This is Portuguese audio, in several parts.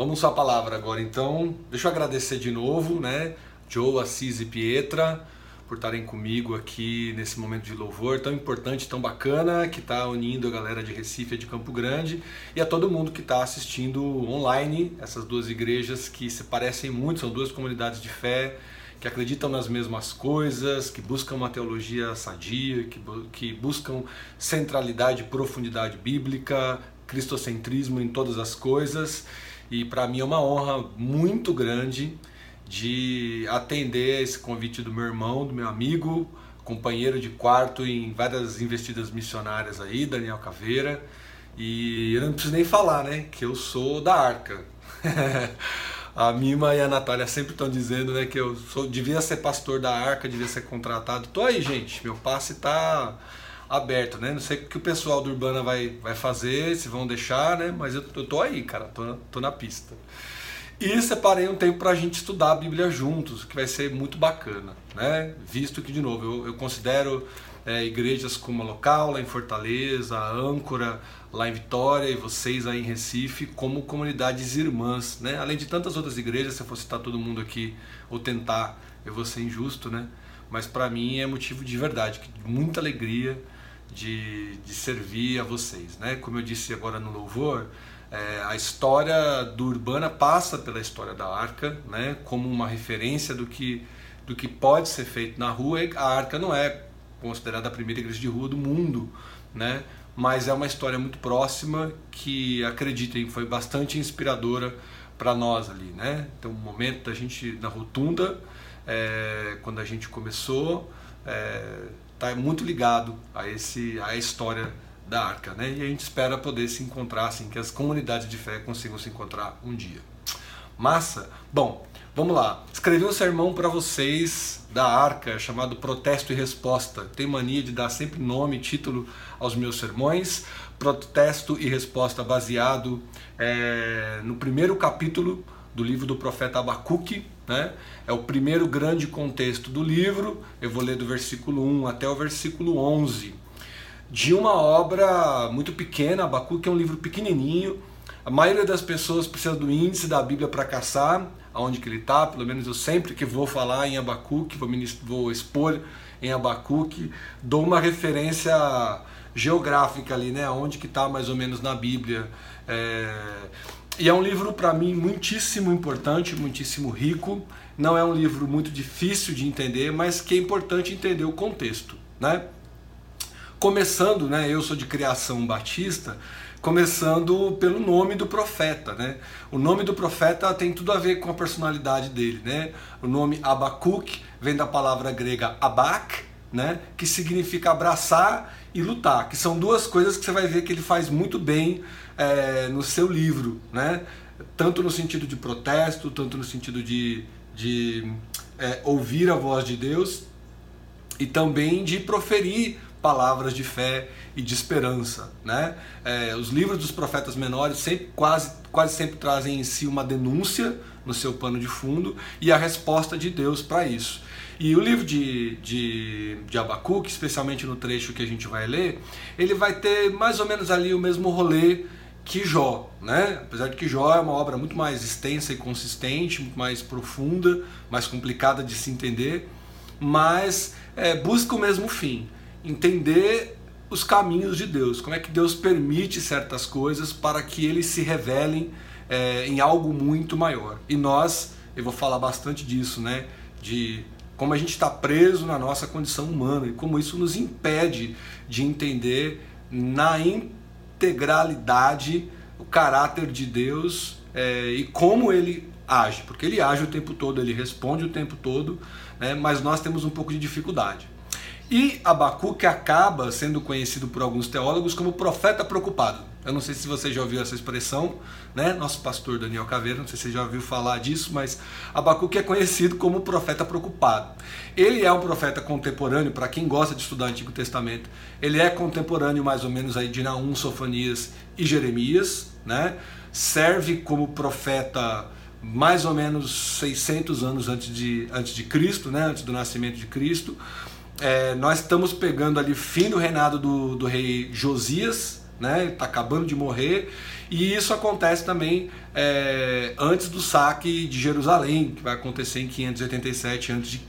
vamos à palavra agora então. Deixa eu agradecer de novo, né? Joe, Assis e Pietra por estarem comigo aqui nesse momento de louvor tão importante, tão bacana, que está unindo a galera de Recife e de Campo Grande e a todo mundo que está assistindo online, essas duas igrejas que se parecem muito, são duas comunidades de fé que acreditam nas mesmas coisas, que buscam uma teologia sadia, que, que buscam centralidade e profundidade bíblica, cristocentrismo em todas as coisas. E para mim é uma honra muito grande de atender esse convite do meu irmão, do meu amigo, companheiro de quarto em várias investidas missionárias aí, Daniel Caveira. E eu não preciso nem falar, né, que eu sou da Arca. a Mima e a Natália sempre estão dizendo, né, que eu sou, devia ser pastor da Arca, devia ser contratado. Tô aí, gente, meu passe tá aberto, né? Não sei o que o pessoal do Urbana vai, vai fazer, se vão deixar, né? Mas eu, eu tô aí, cara, tô, tô na pista. E separei um tempo para a gente estudar a Bíblia juntos, que vai ser muito bacana, né? Visto que, de novo, eu, eu considero é, igrejas como a local, lá em Fortaleza, a âncora, lá em Vitória e vocês aí em Recife, como comunidades irmãs, né? Além de tantas outras igrejas, se eu for citar todo mundo aqui ou tentar, eu vou ser injusto, né? Mas para mim é motivo de verdade, de muita alegria de, de servir a vocês, né? Como eu disse agora no louvor, é, a história do Urbana passa pela história da Arca, né, como uma referência do que, do que pode ser feito na rua. A Arca não é considerada a primeira igreja de rua do mundo, né, mas é uma história muito próxima que, acreditem, foi bastante inspiradora para nós ali. Né? Então, o momento da gente na rotunda, é, quando a gente começou, está muito ligado a, esse, a história da arca, né? E a gente espera poder se encontrar, assim, que as comunidades de fé consigam se encontrar um dia. Massa? Bom, vamos lá. Escrevi um sermão para vocês da arca chamado Protesto e Resposta. Tem mania de dar sempre nome e título aos meus sermões. Protesto e Resposta baseado é, no primeiro capítulo do livro do profeta Abacuque, né? É o primeiro grande contexto do livro. Eu vou ler do versículo 1 até o versículo 11 de uma obra muito pequena, Abacuque é um livro pequenininho. A maioria das pessoas precisa do índice da Bíblia para caçar aonde que ele está, pelo menos eu sempre que vou falar em Abacuque, vou, vou expor em Abacuque, dou uma referência geográfica ali, né, onde que está mais ou menos na Bíblia. É... E é um livro para mim muitíssimo importante, muitíssimo rico. Não é um livro muito difícil de entender, mas que é importante entender o contexto, né? Começando, né, eu sou de criação batista, começando pelo nome do profeta, né? O nome do profeta tem tudo a ver com a personalidade dele, né? O nome Abacuque vem da palavra grega abak, né, que significa abraçar e lutar, que são duas coisas que você vai ver que ele faz muito bem é, no seu livro, né? Tanto no sentido de protesto, tanto no sentido de, de é, ouvir a voz de Deus e também de proferir palavras de fé e de esperança. Né? É, os livros dos profetas menores sempre, quase, quase sempre trazem em si uma denúncia no seu pano de fundo e a resposta de Deus para isso. E o livro de, de, de Abacuque, especialmente no trecho que a gente vai ler, ele vai ter mais ou menos ali o mesmo rolê que Jó, né? Apesar de que Jó é uma obra muito mais extensa e consistente, muito mais profunda, mais complicada de se entender, mas é, busca o mesmo fim entender os caminhos de Deus, como é que Deus permite certas coisas para que eles se revelem é, em algo muito maior. E nós, eu vou falar bastante disso, né? De como a gente está preso na nossa condição humana e como isso nos impede de entender na integralidade o caráter de Deus é, e como ele age, porque ele age o tempo todo, ele responde o tempo todo, né, mas nós temos um pouco de dificuldade. E Abacuque acaba sendo conhecido por alguns teólogos como profeta preocupado. Eu não sei se você já ouviu essa expressão, né? Nosso pastor Daniel Caveira, não sei se você já ouviu falar disso, mas Abacuque é conhecido como profeta preocupado. Ele é um profeta contemporâneo, para quem gosta de estudar o Antigo Testamento, ele é contemporâneo mais ou menos aí de Naum, Sofanias e Jeremias, né? Serve como profeta mais ou menos 600 anos antes de, antes de Cristo, né? Antes do nascimento de Cristo é, nós estamos pegando ali fim do reinado do, do rei Josias, né? Está acabando de morrer. E isso acontece também é, antes do saque de Jerusalém, que vai acontecer em 587 a.C.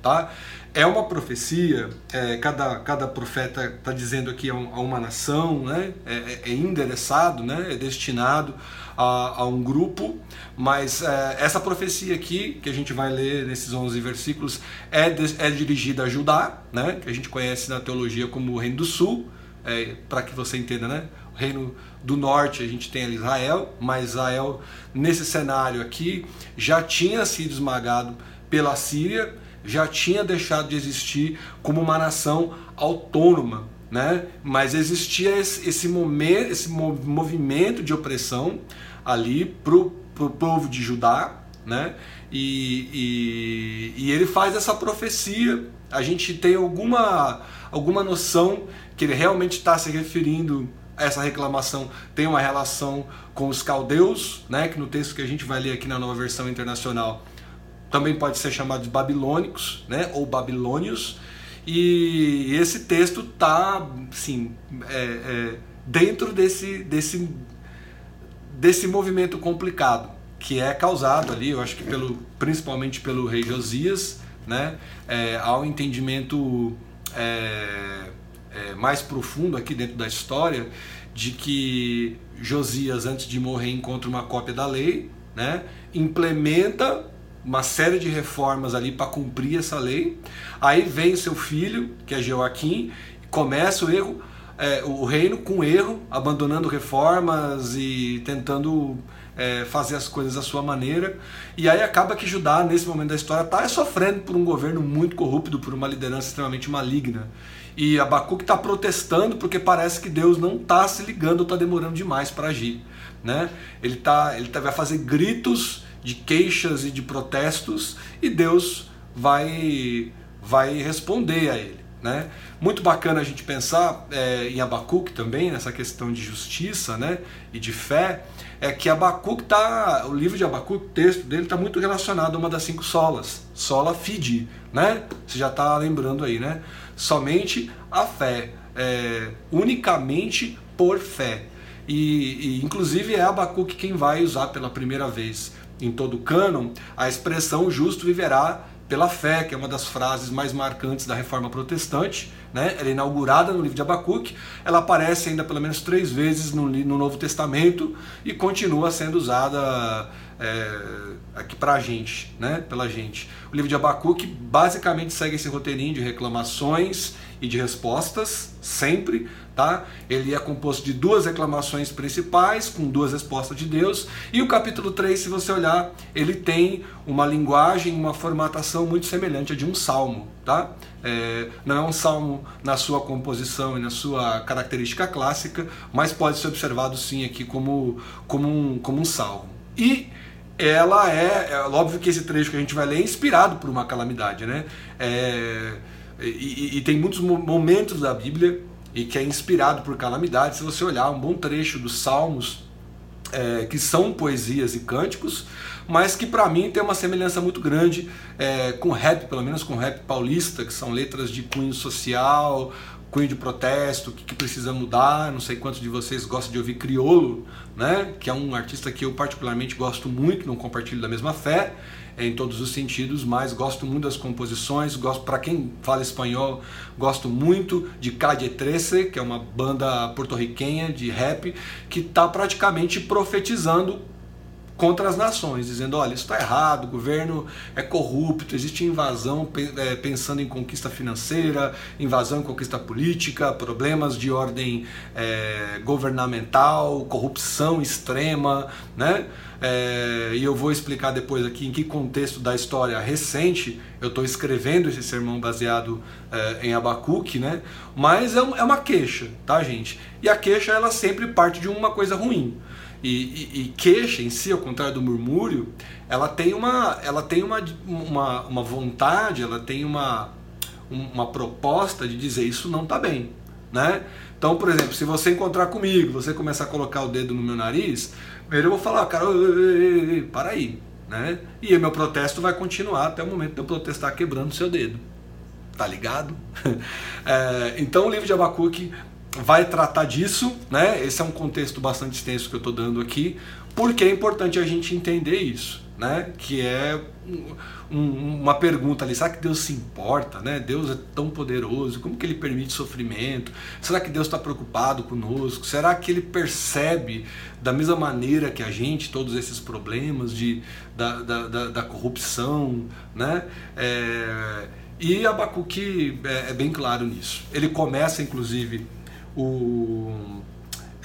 Tá? É uma profecia, é, cada, cada profeta está dizendo aqui a, um, a, uma nação, né? é, é, é endereçado, né? é destinado a, a um grupo, mas é, essa profecia aqui, que a gente vai ler nesses 11 versículos, é, de, é dirigida a Judá, né? que a gente conhece na teologia como o Reino do Sul, é, para que você entenda, né? O Reino do Norte a gente tem ali Israel, mas Israel, nesse cenário aqui, já tinha sido esmagado pela Síria já tinha deixado de existir como uma nação autônoma, né? Mas existia esse, esse momento, esse movimento de opressão ali para o povo de Judá, né? E, e, e, ele faz essa profecia. A gente tem alguma, alguma noção que ele realmente está se referindo a essa reclamação tem uma relação com os caldeus, né? Que no texto que a gente vai ler aqui na nova versão internacional também pode ser chamado de babilônicos, né, ou babilônios, e esse texto está, assim, é, é, dentro desse, desse, desse movimento complicado que é causado ali, eu acho que pelo, principalmente pelo rei Josias, né, é, ao entendimento é, é, mais profundo aqui dentro da história de que Josias, antes de morrer, encontra uma cópia da lei, né, implementa uma série de reformas ali para cumprir essa lei. Aí vem seu filho, que é Joaquim, começa o erro, é, o reino com erro, abandonando reformas e tentando é, fazer as coisas à sua maneira. E aí acaba que Judá, nesse momento da história, está sofrendo por um governo muito corrupto, por uma liderança extremamente maligna. E Abacuque está protestando porque parece que Deus não está se ligando está demorando demais para agir. Né? Ele, tá, ele tá, vai fazer gritos de queixas e de protestos e Deus vai, vai responder a ele. Né? Muito bacana a gente pensar é, em Abacuque também, nessa questão de justiça né? e de fé, é que Abacuque tá, o livro de Abacuque, o texto dele está muito relacionado a uma das cinco solas, sola fide, né? Você já está lembrando aí, né? Somente a fé, é, unicamente por fé. E, e, inclusive é Abacuque quem vai usar pela primeira vez em todo o cânon a expressão justo viverá pela fé, que é uma das frases mais marcantes da reforma protestante. Né? Ela é inaugurada no livro de Abacuque, ela aparece ainda pelo menos três vezes no, no Novo Testamento e continua sendo usada é, aqui para a gente, né? pela gente. O livro de Abacuque basicamente segue esse roteirinho de reclamações e de respostas, sempre, tá? Ele é composto de duas reclamações principais, com duas respostas de Deus, e o capítulo 3, se você olhar, ele tem uma linguagem, uma formatação muito semelhante a de um salmo, tá? É, não é um salmo na sua composição e na sua característica clássica, mas pode ser observado sim aqui como, como, um, como um salmo. E ela é, é óbvio que esse trecho que a gente vai ler é inspirado por uma calamidade, né? É, e, e, tem muitos momentos da Bíblia e que é inspirado por calamidades. Se você olhar um bom trecho dos Salmos, é, que são poesias e cânticos, mas que para mim tem uma semelhança muito grande é, com rap, pelo menos com rap paulista, que são letras de cunho social, cunho de protesto, o que, que, precisa mudar. Não sei quantos de vocês gostam de ouvir Criolo, né? que é um artista que eu particularmente gosto muito, não compartilho da mesma fé em todos os sentidos, mas gosto muito das composições, gosto para quem fala espanhol, gosto muito de Calle 13, que é uma banda porto-riquenha de rap que está praticamente profetizando contra as nações, dizendo: olha, isso está errado, o governo é corrupto, existe invasão é, pensando em conquista financeira, invasão em conquista política, problemas de ordem é, governamental, corrupção extrema, né? É, e eu vou explicar depois aqui em que contexto da história recente eu estou escrevendo esse sermão baseado é, em Abacuque, né? Mas é, é uma queixa, tá, gente? E a queixa ela sempre parte de uma coisa ruim. E, e, e, queixa em si, ao contrário do murmúrio, ela tem uma, ela tem uma, uma, uma vontade, ela tem uma, uma proposta de dizer isso não está bem. Né? Então, por exemplo, se você encontrar comigo, você começar a colocar o dedo no meu nariz, eu vou falar, cara, para aí. Né? E o meu protesto vai continuar até o momento de eu protestar quebrando o seu dedo. Tá ligado? é, então o livro de Abacuque vai tratar disso, né? Esse é um contexto bastante extenso que eu estou dando aqui, porque é importante a gente entender isso, né? Que é um, uma pergunta ali, será que Deus se importa, né? Deus é tão poderoso, como que Ele permite sofrimento? Será que Deus está preocupado conosco? Será que Ele percebe da mesma maneira que a gente todos esses problemas de, da, da, da, da corrupção, né? É, e Abacuque é, é bem claro nisso. Ele começa, inclusive, o,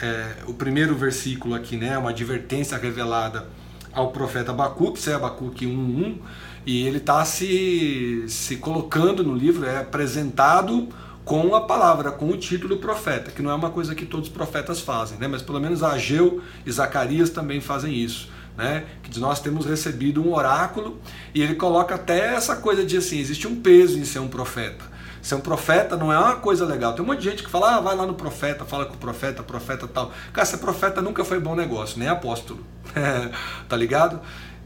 é, o primeiro versículo aqui, né, uma advertência revelada ao profeta Abacuque, isso é Abacuque 1.1, e ele está se, se colocando no livro, é apresentado com a palavra, com o título profeta, que não é uma coisa que todos os profetas fazem, né? mas pelo menos Ageu e Zacarias também fazem isso. Né? Que nós temos recebido um oráculo e ele coloca até essa coisa de assim, existe um peso em ser um profeta. Ser um profeta não é uma coisa legal. Tem um monte de gente que fala, ah, vai lá no profeta, fala com o profeta, profeta tal. Cara, ser profeta nunca foi bom negócio, nem apóstolo. tá ligado?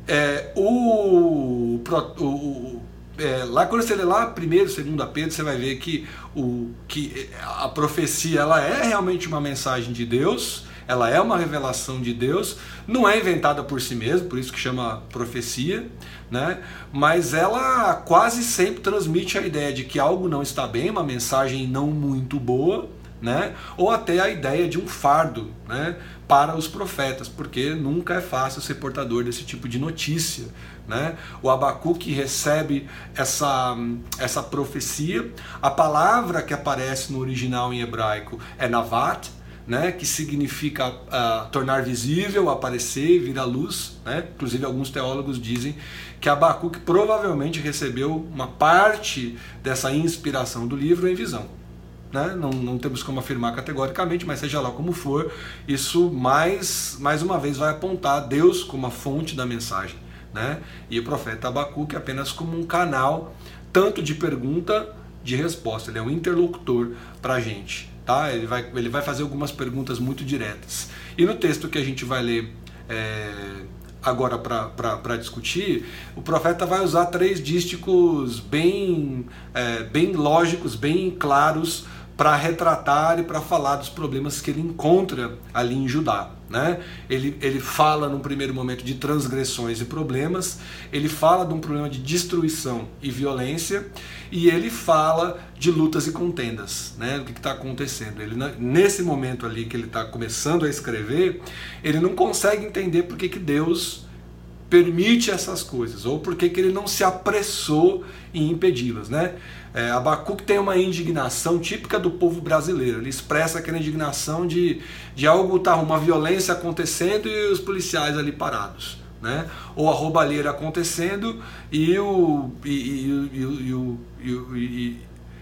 É, o, o, é, lá quando você lê lá primeiro, segundo Pedro, você vai ver que, o, que a profecia ela é realmente uma mensagem de Deus, ela é uma revelação de Deus, não é inventada por si mesmo, por isso que chama profecia, né? Mas ela quase sempre transmite a ideia de que algo não está bem, uma mensagem não muito boa, né? Ou até a ideia de um fardo, né? Para os profetas, porque nunca é fácil ser portador desse tipo de notícia, né? O Abacuque recebe essa, essa profecia. A palavra que aparece no original em hebraico é Navat, né, que significa uh, tornar visível, aparecer, vir à luz. Né? Inclusive, alguns teólogos dizem que Abacuque provavelmente recebeu uma parte dessa inspiração do livro em visão. Né? Não, não temos como afirmar categoricamente, mas seja lá como for, isso mais, mais uma vez vai apontar Deus como a fonte da mensagem. Né? E o profeta Abacuque apenas como um canal, tanto de pergunta de resposta, ele é um interlocutor para a gente. Tá? Ele, vai, ele vai fazer algumas perguntas muito diretas. E no texto que a gente vai ler é, agora para discutir, o profeta vai usar três dísticos bem, é, bem lógicos, bem claros para retratar e para falar dos problemas que ele encontra ali em Judá. Né? Ele, ele fala num primeiro momento de transgressões e problemas, ele fala de um problema de destruição e violência, e ele fala de lutas e contendas, né? o que está acontecendo. Ele, nesse momento ali que ele está começando a escrever, ele não consegue entender por que, que Deus permite essas coisas, ou por que, que ele não se apressou em impedi-las. Né? É, Abacuque tem uma indignação típica do povo brasileiro. Ele expressa aquela indignação de, de algo, tá, uma violência acontecendo e os policiais ali parados. Né? Ou a roubalheira acontecendo e o, e, e, e, e,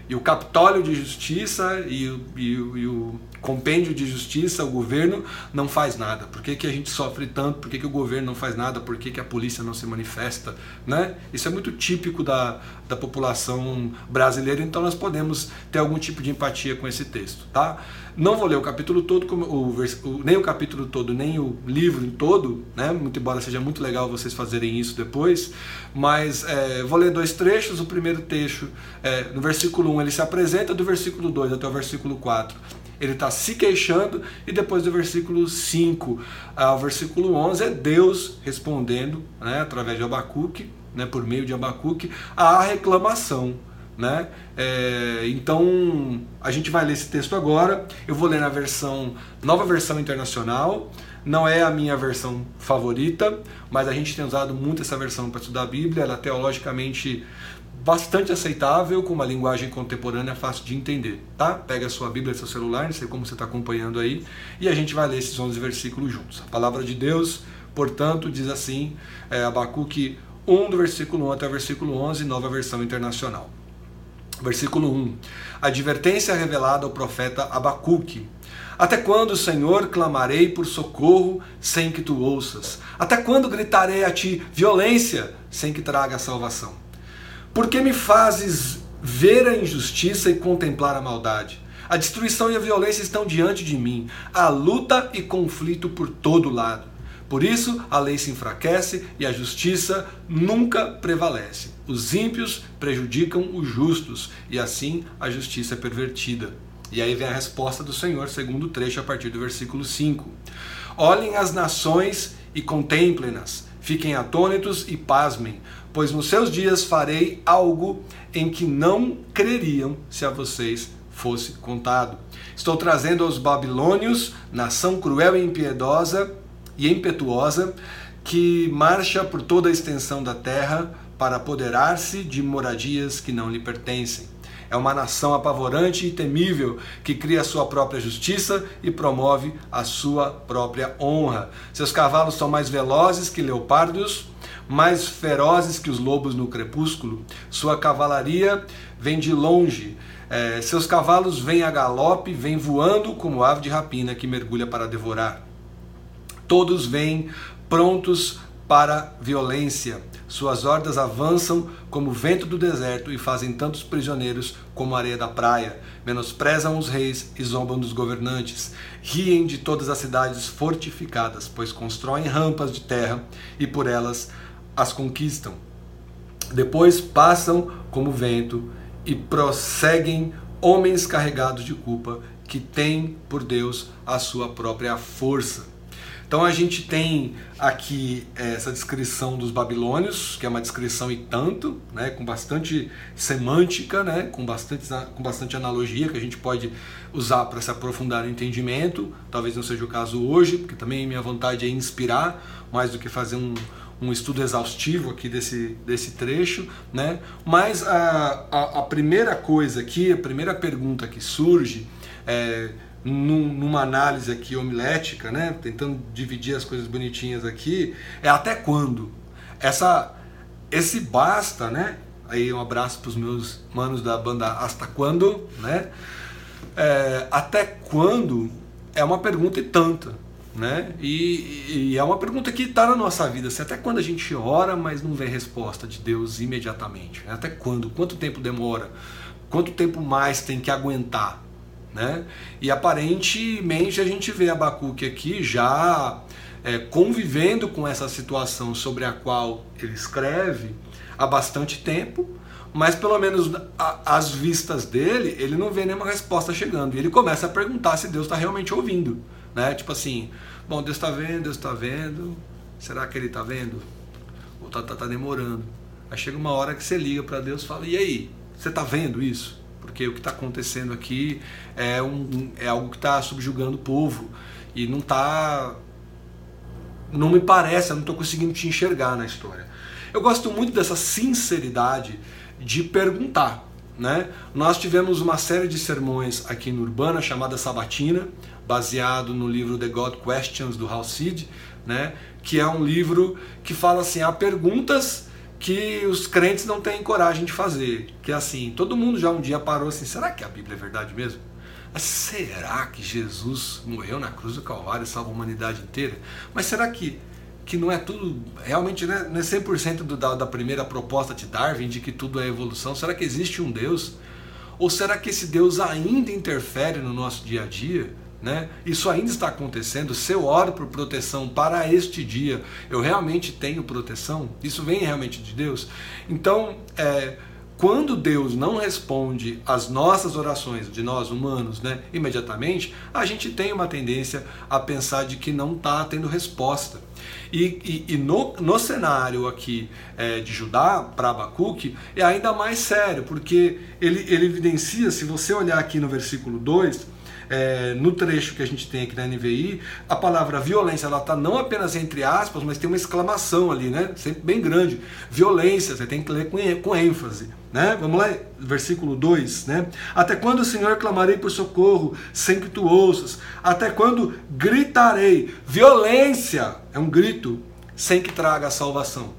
e o Capitólio de Justiça o, e, o, e o compêndio de justiça, o governo não faz nada. Por que, que a gente sofre tanto? Por que, que o governo não faz nada? Por que, que a polícia não se manifesta? Né? Isso é muito típico da, da população brasileira, então nós podemos ter algum tipo de empatia com esse texto. Tá? Não vou ler o capítulo todo, o, o, nem o capítulo todo, nem o livro todo, né? muito embora seja muito legal vocês fazerem isso depois, mas é, vou ler dois trechos. O primeiro trecho, é, no versículo 1, ele se apresenta, do versículo 2 até o versículo 4 ele está se queixando, e depois do versículo 5 ao versículo 11 é Deus respondendo, né, através de Abacuque, né, por meio de Abacuque, à reclamação. Né? É, então a gente vai ler esse texto agora. Eu vou ler na versão nova versão internacional. Não é a minha versão favorita, mas a gente tem usado muito essa versão para estudar a Bíblia. Ela teologicamente bastante aceitável, com uma linguagem contemporânea fácil de entender, tá? Pega a sua Bíblia, seu celular, não sei como você está acompanhando aí, e a gente vai ler esses 11 versículos juntos. A palavra de Deus, portanto, diz assim, é, Abacuque 1, do versículo 1 até o versículo 11, nova versão internacional. Versículo 1. Advertência revelada ao profeta Abacuque. Até quando, Senhor, clamarei por socorro sem que tu ouças? Até quando gritarei a ti violência sem que traga salvação? Por que me fazes ver a injustiça e contemplar a maldade? A destruição e a violência estão diante de mim, há luta e conflito por todo lado. Por isso, a lei se enfraquece e a justiça nunca prevalece. Os ímpios prejudicam os justos e assim a justiça é pervertida. E aí vem a resposta do Senhor, segundo o trecho, a partir do versículo 5. Olhem as nações e contemplem-nas, fiquem atônitos e pasmem, pois nos seus dias farei algo em que não creriam se a vocês fosse contado. Estou trazendo aos babilônios, nação cruel e impiedosa e impetuosa, que marcha por toda a extensão da terra para apoderar-se de moradias que não lhe pertencem. É uma nação apavorante e temível que cria sua própria justiça e promove a sua própria honra. Seus cavalos são mais velozes que leopardos, mais ferozes que os lobos no crepúsculo. Sua cavalaria vem de longe. É, seus cavalos vêm a galope, vêm voando como ave de rapina que mergulha para devorar. Todos vêm prontos para violência. Suas hordas avançam como o vento do deserto e fazem tantos prisioneiros como a areia da praia. Menosprezam os reis e zombam dos governantes. Riem de todas as cidades fortificadas, pois constroem rampas de terra e por elas as conquistam. Depois passam como vento e prosseguem homens carregados de culpa que têm por Deus a sua própria força. Então a gente tem aqui é, essa descrição dos babilônios, que é uma descrição e tanto, né, com bastante semântica, né, com, bastante, com bastante analogia que a gente pode usar para se aprofundar no entendimento. Talvez não seja o caso hoje, porque também minha vontade é inspirar mais do que fazer um, um estudo exaustivo aqui desse, desse trecho, né? Mas a, a, a primeira coisa aqui, a primeira pergunta que surge é num, numa análise aqui homilética, né, tentando dividir as coisas bonitinhas aqui, é até quando? Essa, esse basta, né? Aí um abraço para os meus manos da banda Hasta Quando, né? É, até quando é uma pergunta e tanta, né? E, e é uma pergunta que está na nossa vida. Assim, até quando a gente ora, mas não vê resposta de Deus imediatamente? Até quando? Quanto tempo demora? Quanto tempo mais tem que aguentar? Né? E aparentemente a gente vê Abacuque aqui já é, convivendo com essa situação sobre a qual ele escreve há bastante tempo, mas pelo menos às vistas dele, ele não vê nenhuma resposta chegando. E ele começa a perguntar se Deus está realmente ouvindo. Né? Tipo assim, bom, Deus está vendo, Deus está vendo, será que ele está vendo? Ou está tá, tá demorando? Aí chega uma hora que você liga para Deus e fala, e aí, você está vendo isso? porque o que está acontecendo aqui é, um, é algo que está subjugando o povo e não está. Não me parece, eu não estou conseguindo te enxergar na história. Eu gosto muito dessa sinceridade de perguntar. Né? Nós tivemos uma série de sermões aqui no Urbana chamada Sabatina, baseado no livro The God Questions do Hal Seed, né? que é um livro que fala assim: há perguntas que os crentes não têm coragem de fazer. Que é assim, todo mundo já um dia parou assim, será que a Bíblia é verdade mesmo? Mas será que Jesus morreu na cruz do Calvário e salva a humanidade inteira? Mas será que, que não é tudo, realmente não é, não é 100% do, da, da primeira proposta de Darwin, de que tudo é evolução? Será que existe um Deus? Ou será que esse Deus ainda interfere no nosso dia a dia? Né? Isso ainda está acontecendo. Se eu oro por proteção para este dia, eu realmente tenho proteção? Isso vem realmente de Deus? Então, é, quando Deus não responde às nossas orações, de nós humanos, né, imediatamente, a gente tem uma tendência a pensar de que não está tendo resposta. E, e, e, no, no cenário aqui é, de Judá para Abacuque é ainda mais sério, porque ele, ele evidencia, se você olhar aqui no versículo 2, é, no trecho que a gente tem aqui na NVI, a palavra violência ela está não apenas entre aspas, mas tem uma exclamação ali, né? Sempre bem grande. Violência, você tem que ler com, com ênfase. Né? Vamos lá, versículo 2, né? Até quando, Senhor, clamarei por socorro, sem que tu ouças? Até quando gritarei? Violência é um grito sem que traga salvação.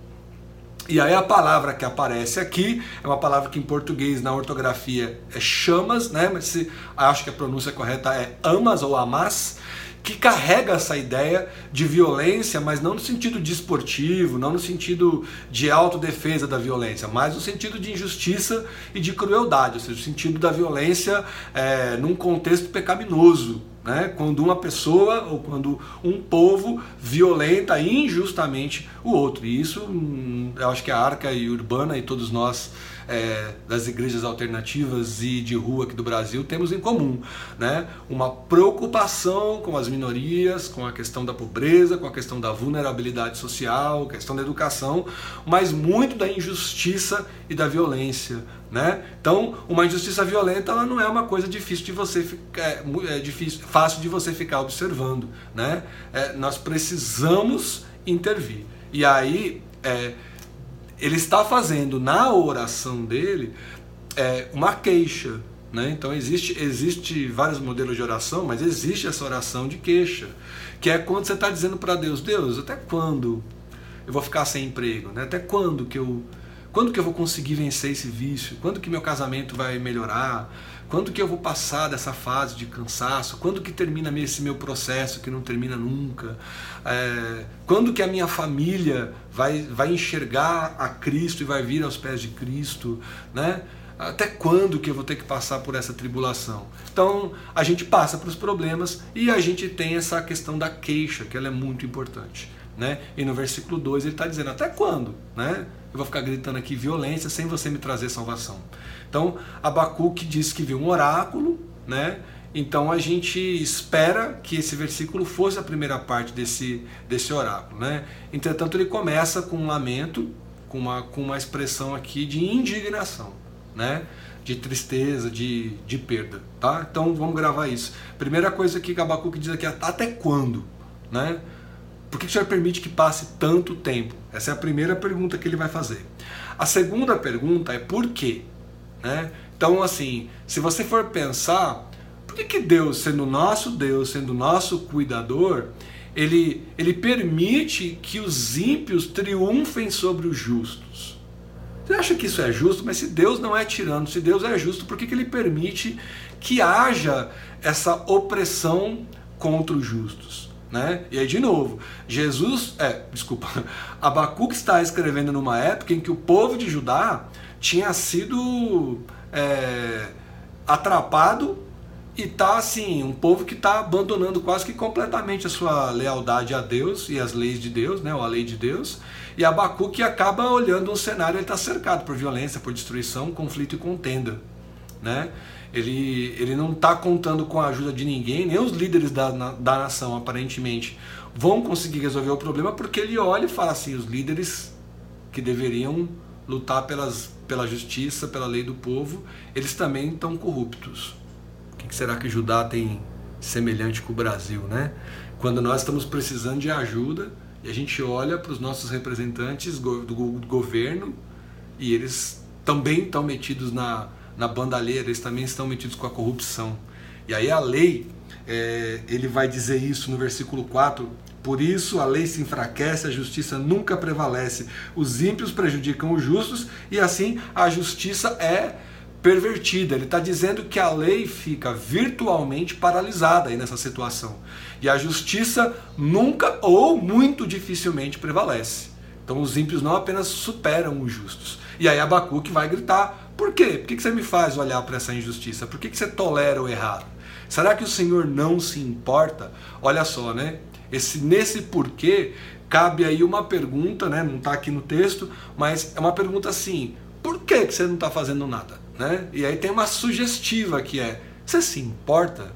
E aí a palavra que aparece aqui é uma palavra que em português na ortografia é chamas, né? Mas se, acho que a pronúncia correta é amas ou amas, que carrega essa ideia de violência, mas não no sentido desportivo, não no sentido de autodefesa da violência, mas no sentido de injustiça e de crueldade, ou seja, no sentido da violência é, num contexto pecaminoso, né? quando uma pessoa ou quando um povo violenta injustamente o outro. E isso, hum, eu acho que a Arca e Urbana e todos nós é, das igrejas alternativas e de rua aqui do Brasil temos em comum, né? Uma preocupação com as minorias, com a questão da pobreza, com a questão da vulnerabilidade social, questão da educação, mas muito da injustiça e da violência, né? Então, uma injustiça violenta ela não é uma coisa difícil de você ficar, é, é difícil, fácil de você ficar observando, né? É, nós precisamos intervir. E aí, é, ele está fazendo na oração dele é, uma queixa. Né? Então existe, existe vários modelos de oração, mas existe essa oração de queixa, que é quando você está dizendo para Deus, Deus, até quando eu vou ficar sem emprego? Né? Até quando que eu quando que eu vou conseguir vencer esse vício? Quando que meu casamento vai melhorar? Quando que eu vou passar dessa fase de cansaço? Quando que termina esse meu processo que não termina nunca? É, quando que a minha família vai, vai enxergar a Cristo e vai vir aos pés de Cristo? Né? Até quando que eu vou ter que passar por essa tribulação? Então a gente passa para os problemas e a gente tem essa questão da queixa, que ela é muito importante. Né? E no versículo 2 ele está dizendo: Até quando? Né? Eu vou ficar gritando aqui violência sem você me trazer salvação. Então, Abacuque diz que viu um oráculo, né? Então a gente espera que esse versículo fosse a primeira parte desse, desse oráculo. Né? Entretanto, ele começa com um lamento, com uma, com uma expressão aqui de indignação, né? de tristeza, de, de perda. Tá? Então vamos gravar isso. Primeira coisa que Abacuque diz aqui até quando? Né? Por que o Senhor permite que passe tanto tempo? Essa é a primeira pergunta que ele vai fazer. A segunda pergunta é por quê? Né? Então, assim, se você for pensar, por que, que Deus, sendo nosso Deus, sendo nosso cuidador, ele, ele permite que os ímpios triunfem sobre os justos? Você acha que isso é justo? Mas se Deus não é tirano, se Deus é justo, por que, que ele permite que haja essa opressão contra os justos? Né? E aí, de novo, Jesus, é, desculpa, Abacuque está escrevendo numa época em que o povo de Judá tinha sido é, atrapado e tá assim, um povo que está abandonando quase que completamente a sua lealdade a Deus e as leis de Deus, né, ou a lei de Deus. E Abacuque acaba olhando um cenário, ele está cercado por violência, por destruição, conflito e contenda. Né? Ele, ele não está contando com a ajuda de ninguém, nem os líderes da, da nação, aparentemente, vão conseguir resolver o problema, porque ele olha e fala assim: os líderes que deveriam lutar pelas, pela justiça, pela lei do povo, eles também estão corruptos. O que será que Judá tem semelhante com o Brasil, né? Quando nós estamos precisando de ajuda e a gente olha para os nossos representantes do governo e eles também estão metidos na, na bandalheira, eles também estão metidos com a corrupção. E aí a lei, é, ele vai dizer isso no versículo 4, por isso a lei se enfraquece, a justiça nunca prevalece. Os ímpios prejudicam os justos e assim a justiça é pervertida. Ele está dizendo que a lei fica virtualmente paralisada aí nessa situação. E a justiça nunca ou muito dificilmente prevalece. Então os ímpios não apenas superam os justos. E aí Abacuque vai gritar: por quê? Por que você me faz olhar para essa injustiça? Por que você tolera o errado? Será que o Senhor não se importa? Olha só, né? Esse, nesse porquê, cabe aí uma pergunta, né? não está aqui no texto, mas é uma pergunta assim: por que, que você não está fazendo nada? Né? E aí tem uma sugestiva que é: você se importa?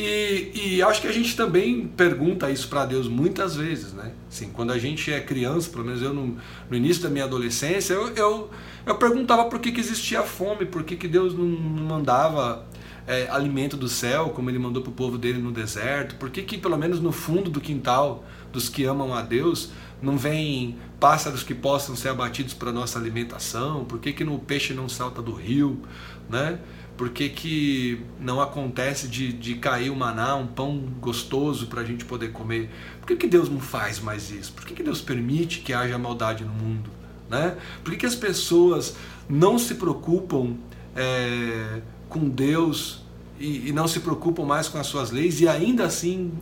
E, e acho que a gente também pergunta isso para Deus muitas vezes, né? Assim, quando a gente é criança, pelo menos eu no, no início da minha adolescência, eu, eu, eu perguntava por que, que existia fome, por que, que Deus não mandava é, alimento do céu, como ele mandou para o povo dele no deserto? Por que, que, pelo menos no fundo do quintal dos que amam a Deus, não vem pássaros que possam ser abatidos para nossa alimentação? Por que, que no peixe não salta do rio? Né? Por que, que não acontece de, de cair o maná, um pão gostoso para a gente poder comer? Por que, que Deus não faz mais isso? Por que, que Deus permite que haja maldade no mundo? Né? Por que, que as pessoas não se preocupam é, com Deus e, e, não se preocupam mais com as suas leis e ainda assim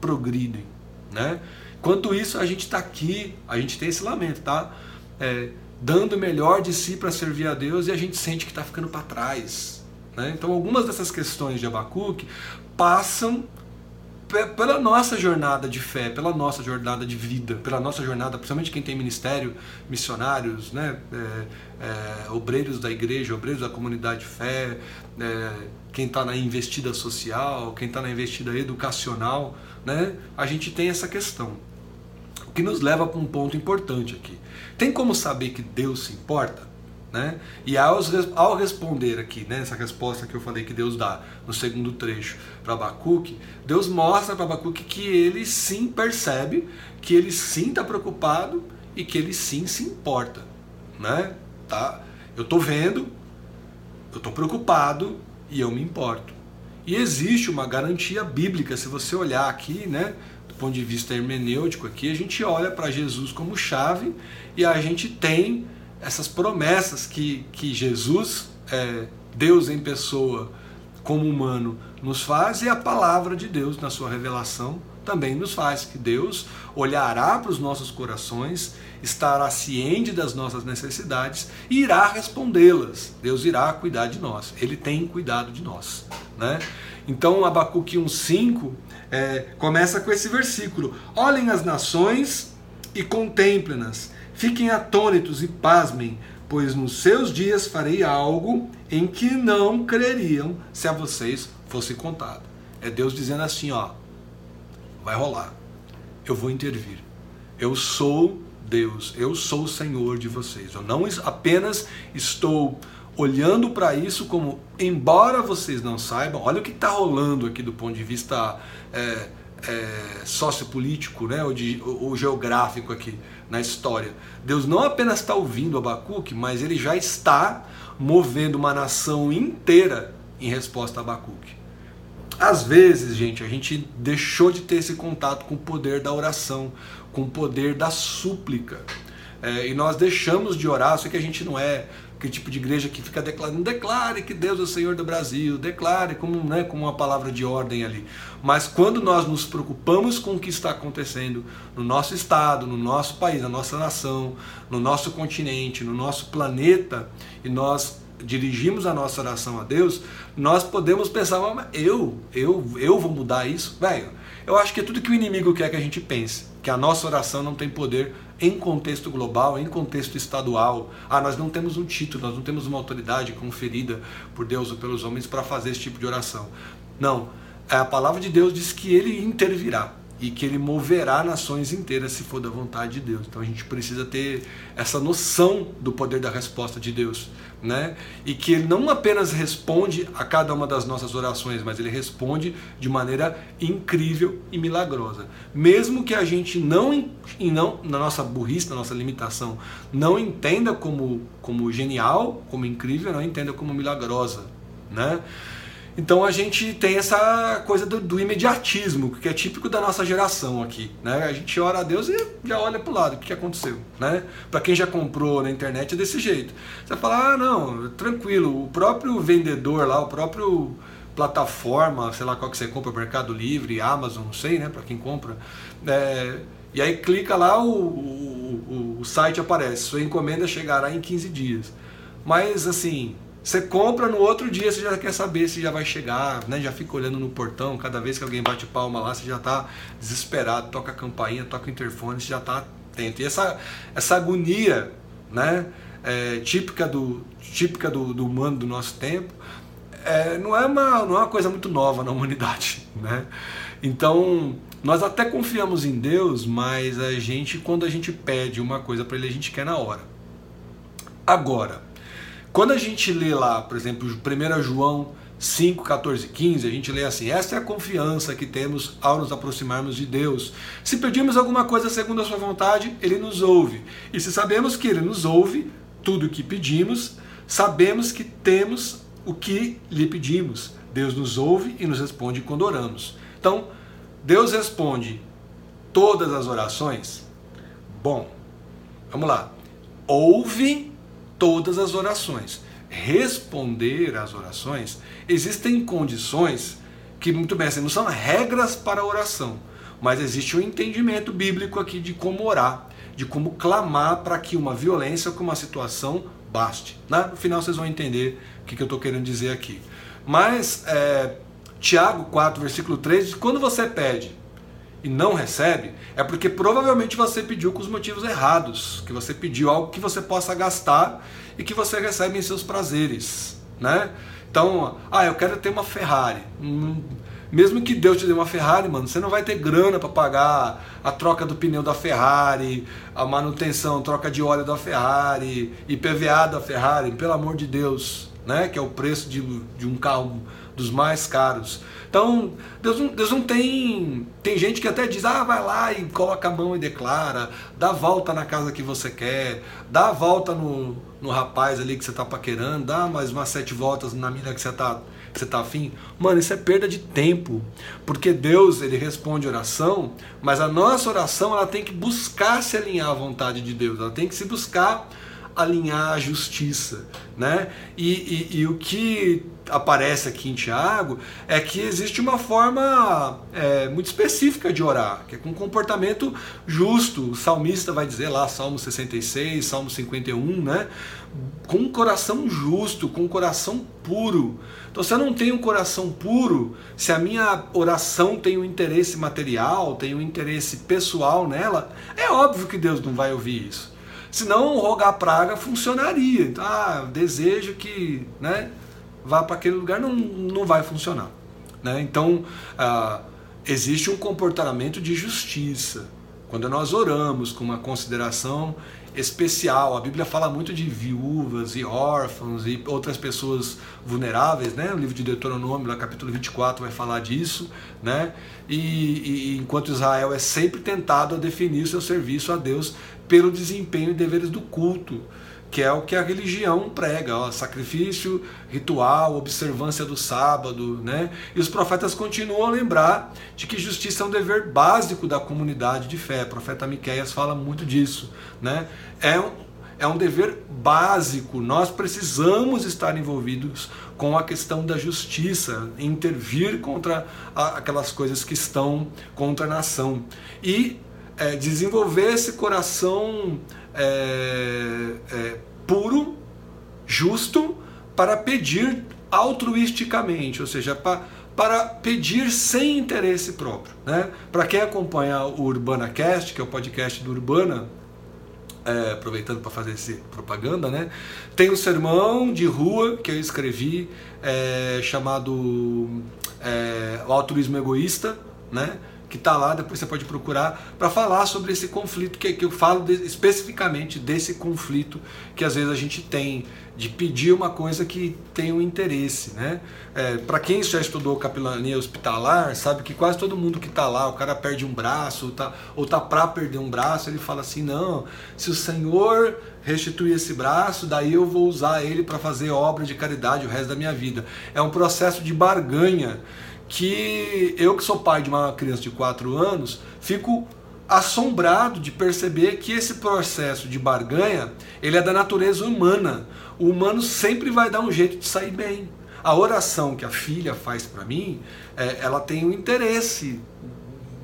progridem, né? Enquanto isso, a gente está aqui, a gente tem esse lamento, tá? É, dando o melhor de si para servir a Deus e a gente sente que está ficando para trás. Né? Então, algumas dessas questões de Abacuque passam pela nossa jornada de fé, pela nossa jornada de vida, pela nossa jornada, principalmente quem tem ministério, missionários, né, é, é, obreiros da igreja, obreiros da comunidade de fé, é, quem está na investida social, quem está na investida educacional, né, a gente tem essa questão. O que nos leva para um ponto importante aqui. Tem como saber que Deus se importa? Né? E ao, ao responder aqui, né, essa resposta que eu falei que Deus dá no segundo trecho para Abacuque, Deus mostra para Abacuque que ele sim percebe, que ele sim está preocupado e que ele sim se importa. Né? Tá? Eu estou vendo, eu estou preocupado e eu me importo. E existe uma garantia bíblica, se você olhar aqui, né, do ponto de vista hermenêutico aqui, a gente olha para Jesus como chave e a gente tem essas promessas que, que Jesus, é, Deus em pessoa, como humano, nos faz e a palavra de Deus na sua revelação também nos faz, que Deus olhará para os nossos corações, estará ciente das nossas necessidades e irá respondê-las. Deus irá cuidar de nós. Ele tem cuidado de nós. Né? Então, Abacuque 1,5 é, começa com esse versículo: Olhem as nações e contemplem-nas, Fiquem atônitos e pasmem, pois nos seus dias farei algo em que não creriam se a vocês fosse contado. É Deus dizendo assim, ó, vai rolar. Eu vou intervir. Eu sou Deus, eu sou o Senhor de vocês. Eu não apenas estou olhando para isso como, embora vocês não saibam, olha o que está rolando aqui do ponto de vista é, é, sociopolítico, né, ou, de, ou geográfico aqui na história. Deus não apenas está ouvindo Abacuque, mas ele já está movendo uma nação inteira em resposta a Abacuque. Às vezes, gente, a gente deixou de ter esse contato com o poder da oração, com o poder da súplica. É, e nós deixamos de orar, só que a gente não é aquele tipo de igreja que fica declarando, declare que Deus é o Senhor do Brasil, declare como, né, como uma palavra de ordem ali. Mas quando nós nos preocupamos com o que está acontecendo no nosso estado, no nosso país, na nossa nação, no nosso continente, no nosso planeta, e nós dirigimos a nossa oração a Deus, nós podemos pensar, eu, eu, eu vou mudar isso? Velho, eu acho que é tudo que o inimigo quer que a gente pense, que a nossa oração não tem poder em contexto global, em contexto estadual. Ah, nós não temos um título, nós não temos uma autoridade conferida por Deus ou pelos homens para fazer esse tipo de oração. Não. A palavra de Deus diz que ele intervirá e que ele moverá nações inteiras se for da vontade de Deus. Então a gente precisa ter essa noção do poder da resposta de Deus, né? E que ele não apenas responde a cada uma das nossas orações, mas ele responde de maneira incrível e milagrosa. Mesmo que a gente não e não na nossa burrice, na nossa limitação, não entenda como como genial, como incrível, não entenda como milagrosa, né? Então a gente tem essa coisa do, do, imediatismo, que é típico da nossa geração aqui. Né? A gente ora a Deus e já olha para o lado, o que aconteceu. Né? Para quem já comprou na internet é desse jeito. Você fala, ah não, tranquilo, o próprio vendedor lá, o próprio plataforma, sei lá qual que você compra, Mercado Livre, Amazon, não sei, né, para quem compra. É, e aí clica lá, o, o, o site aparece, sua encomenda chegará em 15 dias. Mas assim, você compra, no outro dia você já quer saber se já vai chegar, né? já fica olhando no portão, cada vez que alguém bate palma lá, você já está desesperado, toca a campainha, toca o interfone, você já está atento. E essa, essa agonia né? É, típica, do, típica do, do humano do nosso tempo, é, não, é uma, não é uma coisa muito nova na humanidade. Né? Então, nós até confiamos em Deus, mas a gente, quando a gente pede uma coisa para Ele, a gente quer na hora. Agora, quando a gente lê lá, por exemplo, 1 João 5, 14, 15, a gente lê assim: Esta é a confiança que temos ao nos aproximarmos de Deus. Se pedimos alguma coisa segundo a Sua vontade, Ele nos ouve. E se sabemos que Ele nos ouve, tudo o que pedimos, sabemos que temos o que lhe pedimos. Deus nos ouve e nos responde quando oramos. Então, Deus responde todas as orações? Bom, vamos lá. Ouve todas as orações. Responder às orações, existem condições que, muito bem, assim, não são regras para a oração, mas existe um entendimento bíblico aqui de como orar, de como clamar para que uma violência ou que uma situação baste. Né? No final vocês vão entender o que, eu estou querendo dizer aqui. Mas, é, Tiago 4, versículo 3, quando você pede e não recebe, é porque provavelmente você pediu com os motivos errados, que você pediu algo que você possa gastar e que você recebe em seus prazeres, né? Então, ah, eu quero ter uma Ferrari. Hum, mesmo que Deus te dê uma Ferrari, mano, você não vai ter grana para pagar a troca do pneu da Ferrari, a manutenção, troca de óleo da Ferrari, IPVA da Ferrari, pelo amor de Deus, né? Que é o preço de, de um carro dos mais caros. Então, Deus não, Deus não tem. Tem gente que até diz, ah, vai lá e coloca a mão e declara, dá volta na casa que você quer, dá volta no, no rapaz ali que você está paquerando, dá mais umas sete voltas na mina que você que você tá afim, mano, isso é perda de tempo. Porque Deus, ele responde oração, mas a nossa oração ela tem que buscar se alinhar à vontade de Deus, ela tem que se buscar alinhar a justiça, né? E, e, e o que aparece aqui em Tiago é que existe uma forma é, muito específica de orar, que é com comportamento justo. O salmista vai dizer lá, Salmo 66, Salmo 51, né? Com um coração justo, com um coração puro. Então, se eu não tenho um coração puro, se a minha oração tem um interesse material, tem um interesse pessoal nela, é óbvio que Deus não vai ouvir isso. Senão, rogar praga funcionaria. Então, ah, desejo que né, vá para aquele lugar, não, não vai funcionar. Né? Então, ah, existe um comportamento de justiça. Quando nós oramos com uma consideração especial. A Bíblia fala muito de viúvas e órfãos e outras pessoas vulneráveis, né? O livro de Deuteronômio, lá capítulo 24, vai falar disso, né? E, e enquanto Israel é sempre tentado a definir seu serviço a Deus pelo desempenho e deveres do culto que é o que a religião prega, ó, sacrifício, ritual, observância do sábado, né? E os profetas continuam a lembrar de que justiça é um dever básico da comunidade de fé. O profeta Miqueias fala muito disso, né? É um, é um dever básico. Nós precisamos estar envolvidos com a questão da justiça, intervir contra aquelas coisas que estão contra a nação e é, desenvolver esse coração é, é, puro, justo, para pedir altruisticamente, ou seja, para, para pedir sem interesse próprio. Né? Para quem acompanha o Urbana Cast, que é o podcast do Urbana, é, aproveitando para fazer essa propaganda, né? Tem um sermão de rua que eu escrevi é, chamado é, O Altruísmo Egoísta, né? Que está lá, depois você pode procurar, para falar sobre esse conflito, que, que eu falo de, especificamente desse conflito que às vezes a gente tem, de pedir uma coisa que tem um interesse. Né? É, para quem já estudou capelania hospitalar, sabe que quase todo mundo que está lá, o cara perde um braço, ou está ou tá para perder um braço, ele fala assim: não, se o Senhor restituir esse braço, daí eu vou usar ele para fazer obra de caridade o resto da minha vida. É um processo de barganha que eu que sou pai de uma criança de 4 anos, fico assombrado de perceber que esse processo de barganha, ele é da natureza humana. O humano sempre vai dar um jeito de sair bem. A oração que a filha faz para mim, é, ela tem um interesse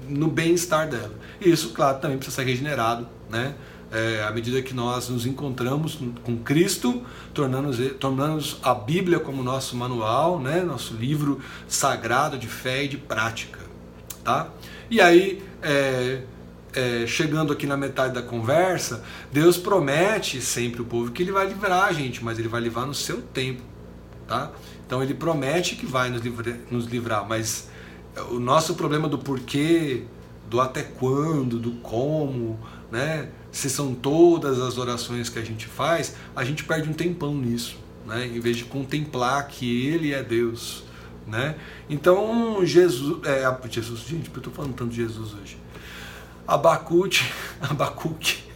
no bem-estar dela. E isso, claro, também precisa ser regenerado, né? É, à medida que nós nos encontramos com Cristo, tornando-nos tornando a Bíblia como nosso manual, né, nosso livro sagrado de fé e de prática. Tá? E aí, é, é, chegando aqui na metade da conversa, Deus promete sempre o povo que Ele vai livrar a gente, mas Ele vai livrar no seu tempo. Tá? Então Ele promete que vai nos livrar, nos livrar mas o nosso problema do porquê, do até quando, do como, né? Se são todas as orações que a gente faz, a gente perde um tempão nisso, né? em vez de contemplar que Ele é Deus. Né? Então, Jesus, é, Jesus, gente, eu estou falando tanto de Jesus hoje. Abacuque, Abacuque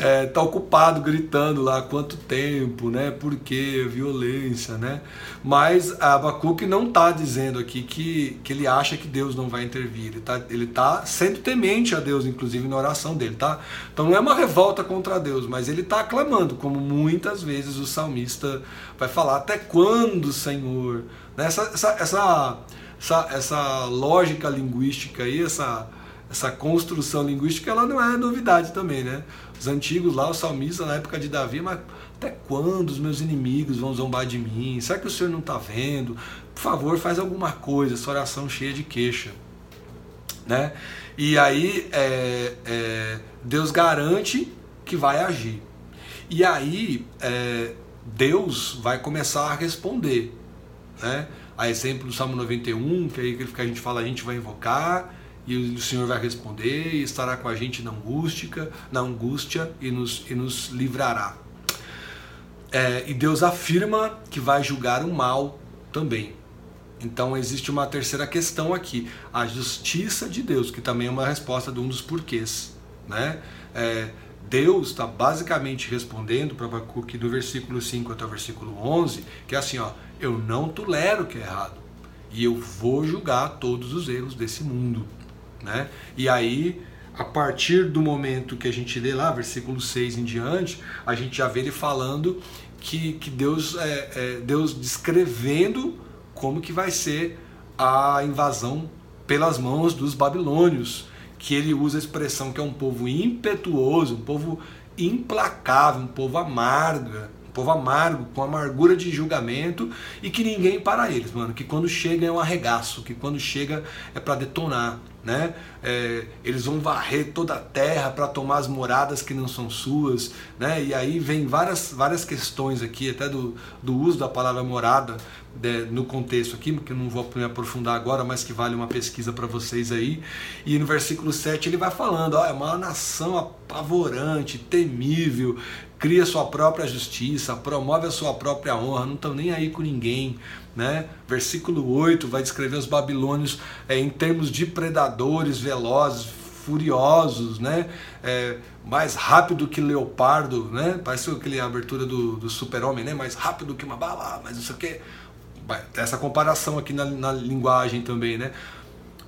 é, tá ocupado gritando lá quanto tempo, né? Por quê? Violência, né? Mas Abacuque não está dizendo aqui que, que ele acha que Deus não vai intervir. Ele está ele tá sendo temente a Deus, inclusive na oração dele, tá? Então não é uma revolta contra Deus, mas ele está aclamando, como muitas vezes o salmista vai falar. Até quando, Senhor? Essa, essa, essa, essa, essa lógica linguística aí, essa essa construção linguística ela não é novidade também, né? Os antigos lá, os salmistas na época de Davi, mas até quando os meus inimigos vão zombar de mim? Será que o Senhor não está vendo? Por favor, faz alguma coisa, essa oração cheia de queixa. Né? E aí é, é, Deus garante que vai agir. E aí é, Deus vai começar a responder. Né? A exemplo do Salmo 91, que aí que a gente fala, a gente vai invocar, e o Senhor vai responder e estará com a gente na angústia, na angústia e nos, e nos livrará. É, e Deus afirma que vai julgar o mal também. Então existe uma terceira questão aqui, a justiça de Deus, que também é uma resposta de um dos porquês. Né? É, Deus está basicamente respondendo para Abacuque do versículo 5 até o versículo 11, que é assim, ó, eu não tolero o que é errado, e eu vou julgar todos os erros desse mundo. Né? E aí, a partir do momento que a gente lê lá, versículo 6 em diante, a gente já vê ele falando que, que Deus, é, é, Deus descrevendo como que vai ser a invasão pelas mãos dos babilônios, que ele usa a expressão que é um povo impetuoso, um povo implacável, um povo amarga, povo amargo, com amargura de julgamento e que ninguém para eles, mano. Que quando chega é um arregaço, que quando chega é para detonar, né? É, eles vão varrer toda a terra para tomar as moradas que não são suas, né? E aí vem várias, várias questões aqui, até do, do uso da palavra morada de, no contexto aqui, que eu não vou me aprofundar agora, mas que vale uma pesquisa para vocês aí. E no versículo 7 ele vai falando: ó, é uma nação apavorante, temível, cria sua própria justiça, promove a sua própria honra, não estão nem aí com ninguém. Né? Versículo 8 vai descrever os babilônios é, em termos de predadores velozes, furiosos, né? É, mais rápido que leopardo, né? Parece aquele abertura do, do super-homem, né? Mais rápido que uma bala, mas não sei o que. Essa comparação aqui na, na linguagem também, né?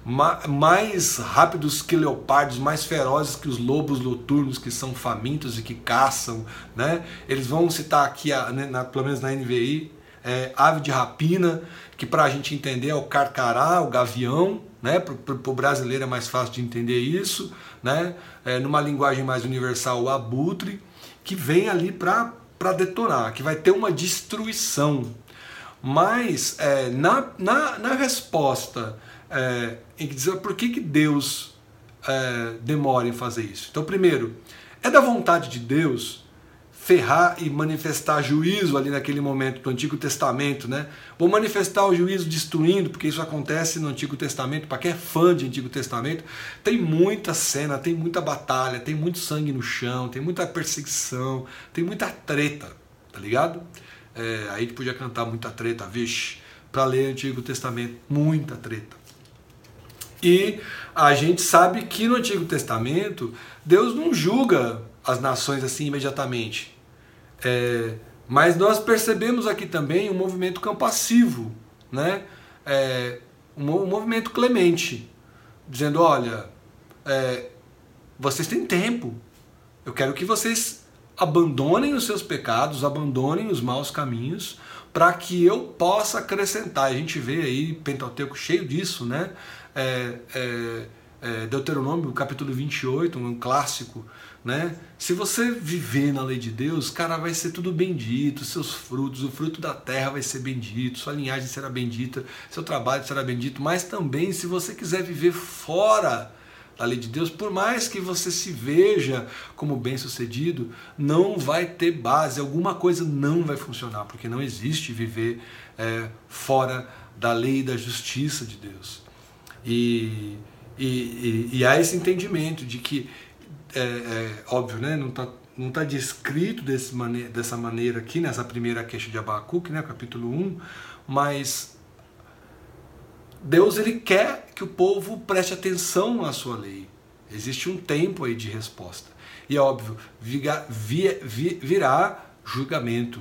Mais rápidos que leopardos, mais ferozes que os lobos noturnos que são famintos e que caçam, né? Eles vão citar aqui, né, na, pelo menos na NVI, é, ave de rapina, que para a gente entender é o carcará, o gavião, né? Para o brasileiro é mais fácil de entender isso, né? É, numa linguagem mais universal, o abutre, que vem ali para detonar, que vai ter uma destruição. Mas é, na, na, na resposta é, em que dizer por que, que Deus é, demora em fazer isso. Então, primeiro, é da vontade de Deus ferrar e manifestar juízo ali naquele momento do Antigo Testamento, né? Vou manifestar o juízo destruindo, porque isso acontece no Antigo Testamento. Para quem é fã de Antigo Testamento, tem muita cena, tem muita batalha, tem muito sangue no chão, tem muita perseguição, tem muita treta, tá ligado? É, aí a gente podia cantar muita treta, vixe, para ler Antigo Testamento, muita treta. E a gente sabe que no Antigo Testamento Deus não julga as nações assim imediatamente. É, mas nós percebemos aqui também um movimento compassivo, né? É, um, um, movimento clemente, dizendo: olha, é, vocês têm tempo, eu quero que vocês abandonem os seus pecados, abandonem os maus caminhos, para que eu possa acrescentar. A gente vê aí Pentateuco cheio disso, né? É, é, é, Deuteronômio, capítulo 28, um clássico, né? Se você viver na lei de Deus, cara, vai ser tudo bendito, seus frutos, o fruto da terra vai ser bendito, sua linhagem será bendita, seu trabalho será bendito, mas também se você quiser viver fora da lei de Deus, por mais que você se veja como bem-sucedido, não vai ter base, alguma coisa não vai funcionar, porque não existe viver é, fora da lei e da justiça de Deus. E, e, e, e há esse entendimento de que, é, é óbvio, né, não está não tá descrito desse dessa maneira aqui, nessa primeira queixa de Abacuque, né, capítulo 1, mas Deus ele quer que o povo preste atenção à sua lei. Existe um tempo aí de resposta. E é óbvio, virá julgamento.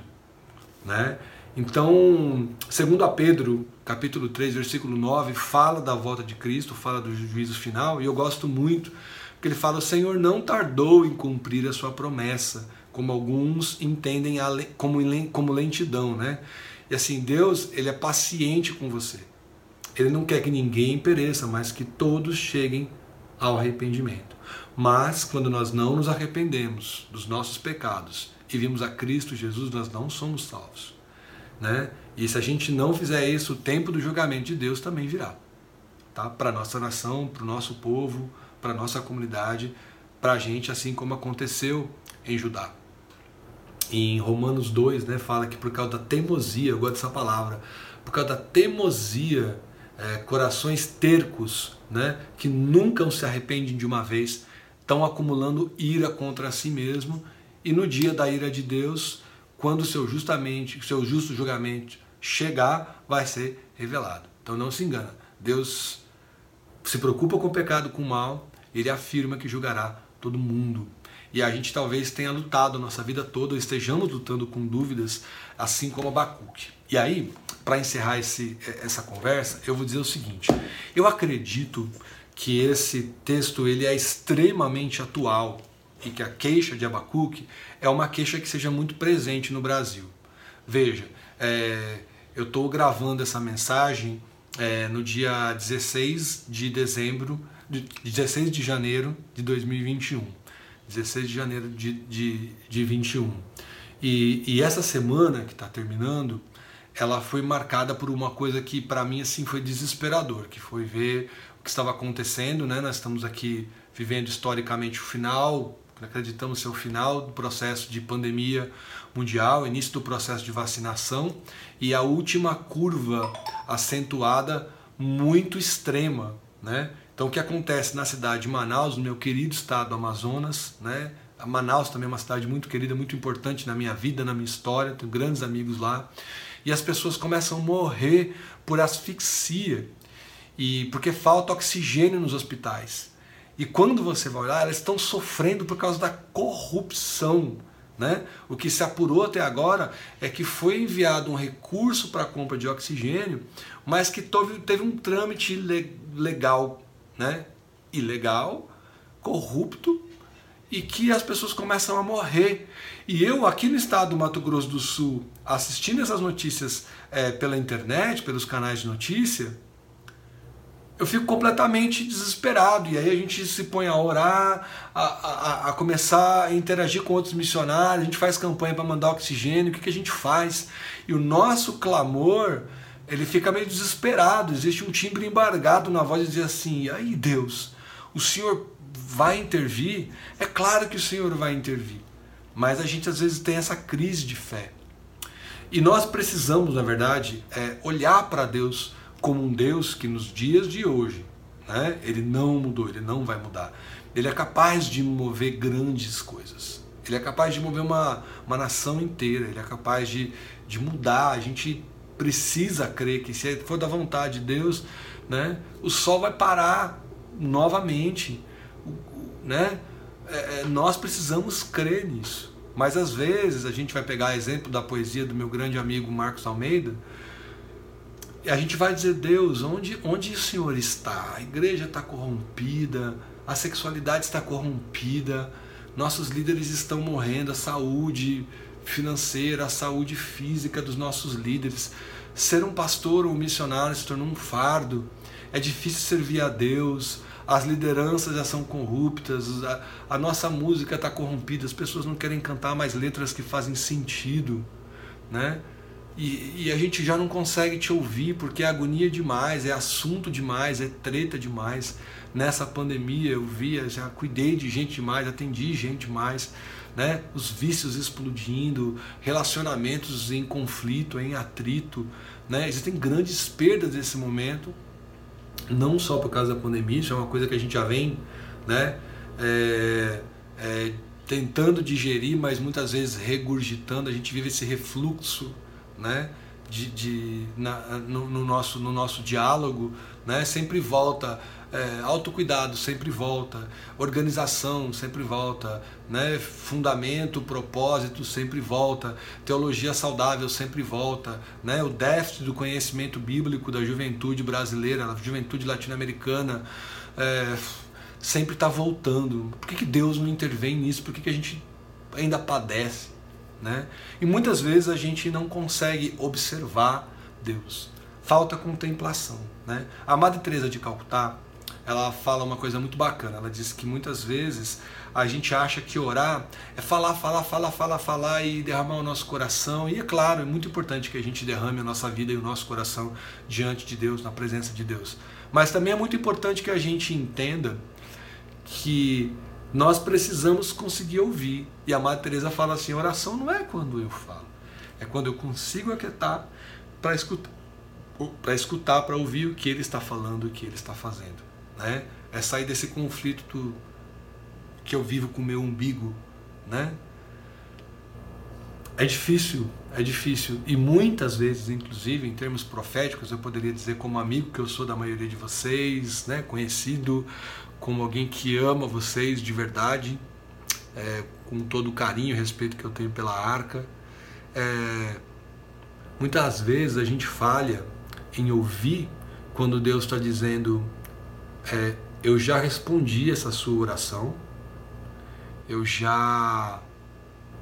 Né? Então, segundo a Pedro, capítulo 3, versículo 9, fala da volta de Cristo, fala do juízo final, e eu gosto muito, porque ele fala: O Senhor não tardou em cumprir a sua promessa, como alguns entendem como, lentidão, né? E assim, Deus, ele é paciente com você. Ele não quer que ninguém pereça, mas que todos cheguem ao arrependimento. Mas quando nós não nos arrependemos dos nossos pecados e vimos a Cristo Jesus, nós não somos salvos. Né? E se a gente não fizer isso, o tempo do julgamento de Deus também virá. Tá? Para nossa nação, para o nosso povo, para nossa comunidade, para a gente, assim como aconteceu em Judá. Em Romanos 2, né, fala que por causa da teimosia, eu gosto dessa palavra, por causa da teimosia, é, corações tercos, né, que nunca se arrependem de uma vez, estão acumulando ira contra si mesmo, e no dia da ira de Deus, quando seu justamente, seu justo julgamento chegar, vai ser revelado. Então não se engana. Deus se preocupa com o pecado, com o mal, ele afirma que julgará todo mundo. E a gente talvez tenha lutado a nossa vida toda, estejamos lutando com dúvidas, assim como Abacuque. E aí, para encerrar esse, essa conversa, eu vou dizer o seguinte: eu acredito que esse texto ele é extremamente atual e que a queixa de Abacuque é uma queixa que seja muito presente no Brasil. Veja, é, eu estou gravando essa mensagem é, no dia 16 de dezembro, de, 16 de janeiro de 2021. 16 de janeiro de, de, de 21. E, e essa semana que está terminando, ela foi marcada por uma coisa que para mim assim foi desesperador, que foi ver o que estava acontecendo, né? Nós estamos aqui vivendo historicamente o final, acreditamos ser o final do processo de pandemia mundial, início do processo de vacinação e a última curva acentuada muito extrema, né? Então o que acontece na cidade de Manaus, no meu querido estado do Amazonas, né? A Manaus também é uma cidade muito querida, muito importante na minha vida, na minha história, tenho grandes amigos lá. E as pessoas começam a morrer por asfixia e porque falta oxigênio nos hospitais. E quando você vai olhar, elas estão sofrendo por causa da corrupção. Né? O que se apurou até agora é que foi enviado um recurso para a compra de oxigênio, mas que teve, um trâmite legal, né? ilegal, corrupto, e que as pessoas começam a morrer. E eu, aqui no estado do Mato Grosso do Sul, assistindo essas notícias é, pela internet, pelos canais de notícia, eu fico completamente desesperado. E aí a gente se põe a orar, a, a, a começar a interagir com outros missionários, a gente faz campanha para mandar oxigênio, o que, que a gente faz? E o nosso clamor, ele fica meio desesperado, existe um timbre embargado na voz de dizer assim, aí Deus, o Senhor vai intervir? É claro que o Senhor vai intervir, mas a gente às vezes tem essa crise de fé. E nós precisamos, na verdade, é, olhar para Deus como um Deus que nos dias de hoje, né, ele não mudou, ele não vai mudar. Ele é capaz de mover grandes coisas. Ele é capaz de mover uma, uma nação inteira, ele é capaz de, de mudar. A gente precisa crer que se for da vontade de Deus, né, o sol vai parar novamente. Né? É, é, nós precisamos crer nisso. Mas às vezes a gente vai pegar exemplo da poesia do meu grande amigo Marcos Almeida, e a gente vai dizer, Deus, onde, onde o Senhor está? A igreja está corrompida, a sexualidade está corrompida, nossos líderes estão morrendo, a saúde financeira, a saúde física dos nossos líderes. Ser um pastor ou um missionário se tornou um fardo, é difícil servir a Deus, as lideranças já são corruptas, a, a nossa música está corrompida, as pessoas não querem cantar mais letras que fazem sentido, né? E, e, a gente já não consegue te ouvir porque é agonia demais, é assunto demais, é treta demais. Nessa pandemia eu via, já cuidei de gente demais, atendi gente demais, né? Os vícios explodindo, relacionamentos em conflito, em atrito, né? Existem grandes perdas nesse momento, não só por causa da pandemia, isso é uma coisa que a gente já vem, né? É, é, tentando digerir, mas muitas vezes regurgitando, a gente vive esse refluxo né? De, de na, no, no, nosso, no nosso diálogo, né? sempre volta, é, autocuidado sempre volta, organização sempre volta, né? fundamento, propósito sempre volta, teologia saudável sempre volta, né? o déficit do conhecimento bíblico da juventude brasileira, da juventude latino-americana, é, sempre está voltando. Por que, que Deus não intervém nisso? Por que, que a gente ainda padece? Né? E muitas vezes a gente não consegue observar Deus. Falta contemplação. Né? A Madre Teresa de Calcutá, ela fala uma coisa muito bacana. Ela diz que muitas vezes a gente acha que orar é falar, falar, falar, falar, falar e derramar o nosso coração. E é claro, é muito importante que a gente derrame a nossa vida e o nosso coração diante de Deus, na presença de Deus. Mas também é muito importante que a gente entenda que nós precisamos conseguir ouvir. E a Madre Teresa fala assim: oração não é quando eu falo, é quando eu consigo aquietar para escutar, para escutar, para ouvir o que ele está falando, o que ele está fazendo, né? É sair desse conflito que eu vivo com o meu umbigo, né? É difícil, é difícil. E muitas vezes, inclusive, em termos proféticos, eu poderia dizer como amigo que eu sou da maioria de vocês, né? conhecido como alguém que ama vocês de verdade, é, com todo o carinho e respeito que eu tenho pela arca. É, muitas vezes a gente falha em ouvir quando Deus está dizendo: é, Eu já respondi essa sua oração, eu já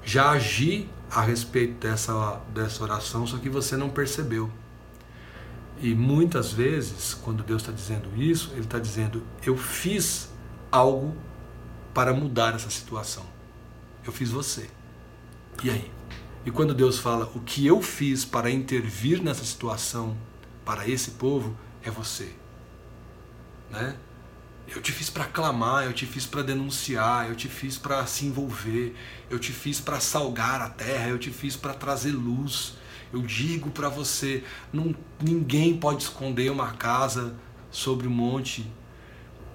já agi a respeito dessa, dessa oração, só que você não percebeu. E muitas vezes, quando Deus está dizendo isso, Ele está dizendo: Eu fiz algo para mudar essa situação. Eu fiz você. E aí? E quando Deus fala: O que eu fiz para intervir nessa situação para esse povo é você. Né? Eu te fiz para clamar, eu te fiz para denunciar, eu te fiz para se envolver, eu te fiz para salgar a terra, eu te fiz para trazer luz. Eu digo para você, não, ninguém pode esconder uma casa sobre o monte.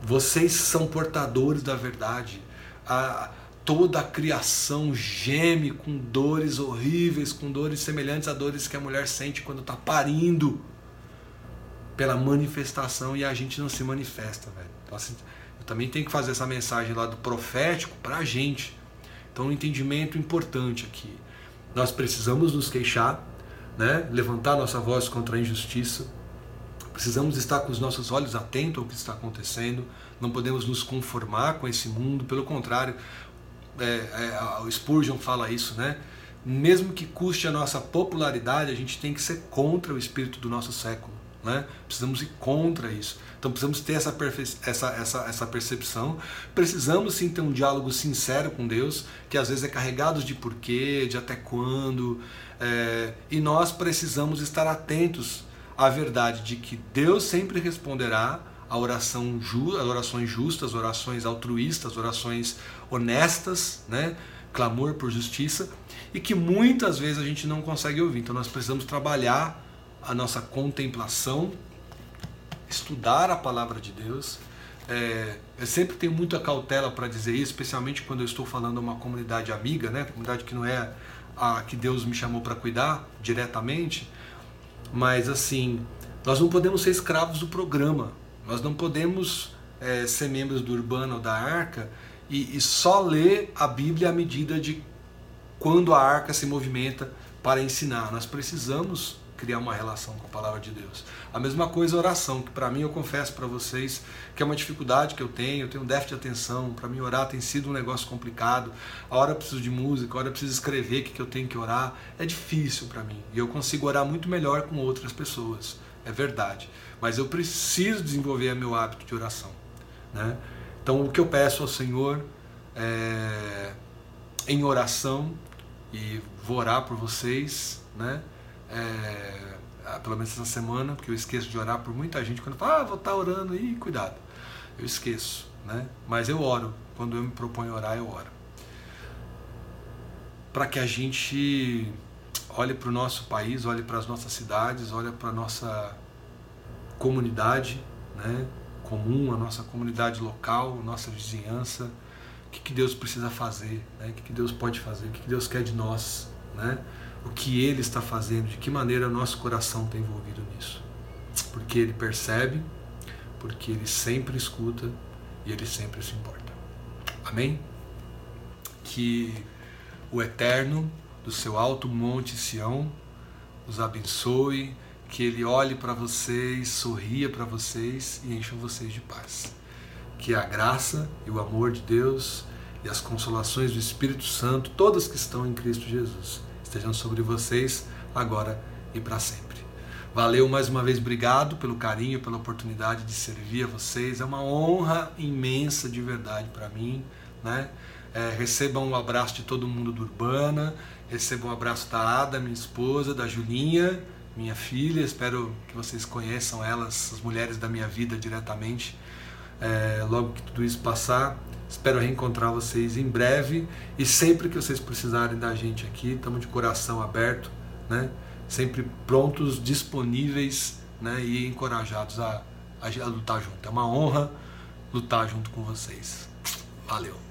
Vocês são portadores da verdade. A, toda a criação geme com dores horríveis, com dores semelhantes a dores que a mulher sente quando está parindo pela manifestação e a gente não se manifesta, velho. Eu também tenho que fazer essa mensagem lá do profético para a gente. Então, um entendimento importante aqui. Nós precisamos nos queixar, né? levantar nossa voz contra a injustiça. Precisamos estar com os nossos olhos atentos ao que está acontecendo. Não podemos nos conformar com esse mundo. Pelo contrário, é, é, o Spurgeon fala isso, né? Mesmo que custe a nossa popularidade, a gente tem que ser contra o espírito do nosso século. Né? Precisamos ir contra isso. Então precisamos ter essa, essa, essa, essa percepção. Precisamos sim ter um diálogo sincero com Deus, que às vezes é carregado de porquê, de até quando. É, e nós precisamos estar atentos à verdade de que Deus sempre responderá a oração ju, orações justas, orações altruístas, orações honestas, né? clamor por justiça, e que muitas vezes a gente não consegue ouvir. Então nós precisamos trabalhar a nossa contemplação, estudar a palavra de Deus. É, eu sempre tenho muita cautela para dizer isso, especialmente quando eu estou falando a uma comunidade amiga, né? comunidade que não é a que Deus me chamou para cuidar diretamente, mas assim, nós não podemos ser escravos do programa, nós não podemos é, ser membros do Urbano ou da Arca e, e só ler a Bíblia à medida de quando a arca se movimenta para ensinar. Nós precisamos criar uma relação com a palavra de Deus. A mesma coisa a oração, que para mim eu confesso para vocês que é uma dificuldade que eu tenho, eu tenho um déficit de atenção, para mim orar tem sido um negócio complicado. A hora eu preciso de música, a hora eu preciso escrever o que, que eu tenho que orar, é difícil para mim. E eu consigo orar muito melhor com outras pessoas, é verdade. Mas eu preciso desenvolver meu hábito de oração. Né? Então o que eu peço ao Senhor é, em oração, e vou orar por vocês, né? É, ah, pelo menos essa semana, porque eu esqueço de orar por muita gente quando fala, ah, vou estar orando aí, cuidado. Eu esqueço, né? Mas eu oro. Quando eu me proponho orar, eu oro. Para que a gente olhe para o nosso país, olhe para as nossas cidades, olhe para a nossa comunidade, né? comum, a nossa comunidade local, nossa vizinhança, o que, que Deus precisa fazer, né? o que, que Deus pode fazer, o que, que Deus quer de nós, né? O que Ele está fazendo, de que maneira nosso coração está envolvido nisso. Porque Ele percebe, porque Ele sempre escuta e Ele sempre se importa. Amém? Que o Eterno, do seu alto monte Sião, os abençoe, que Ele olhe para vocês, sorria para vocês e encha vocês de paz. Que a graça e o amor de Deus e as consolações do Espírito Santo, todas que estão em Cristo Jesus, estejam sobre vocês agora e para sempre. Valeu mais uma vez, obrigado pelo carinho, pela oportunidade de servir a vocês. É uma honra imensa de verdade para mim, né? É, recebam um abraço de todo mundo do Urbana, recebam um abraço da Ada, minha esposa, da Julinha, minha filha. Espero que vocês conheçam elas, as mulheres da minha vida diretamente, é, logo que tudo isso passar. Espero reencontrar vocês em breve e sempre que vocês precisarem da gente aqui, estamos de coração aberto, né? sempre prontos, disponíveis né? e encorajados a, a, a lutar junto. É uma honra lutar junto com vocês. Valeu!